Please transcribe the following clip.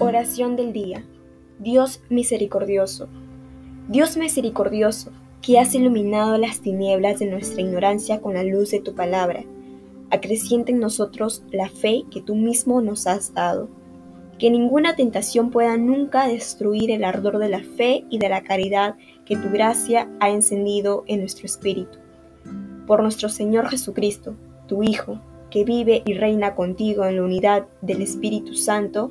Oración del día. Dios misericordioso. Dios misericordioso, que has iluminado las tinieblas de nuestra ignorancia con la luz de tu palabra, acreciente en nosotros la fe que tú mismo nos has dado. Que ninguna tentación pueda nunca destruir el ardor de la fe y de la caridad que tu gracia ha encendido en nuestro espíritu. Por nuestro Señor Jesucristo, tu Hijo, que vive y reina contigo en la unidad del Espíritu Santo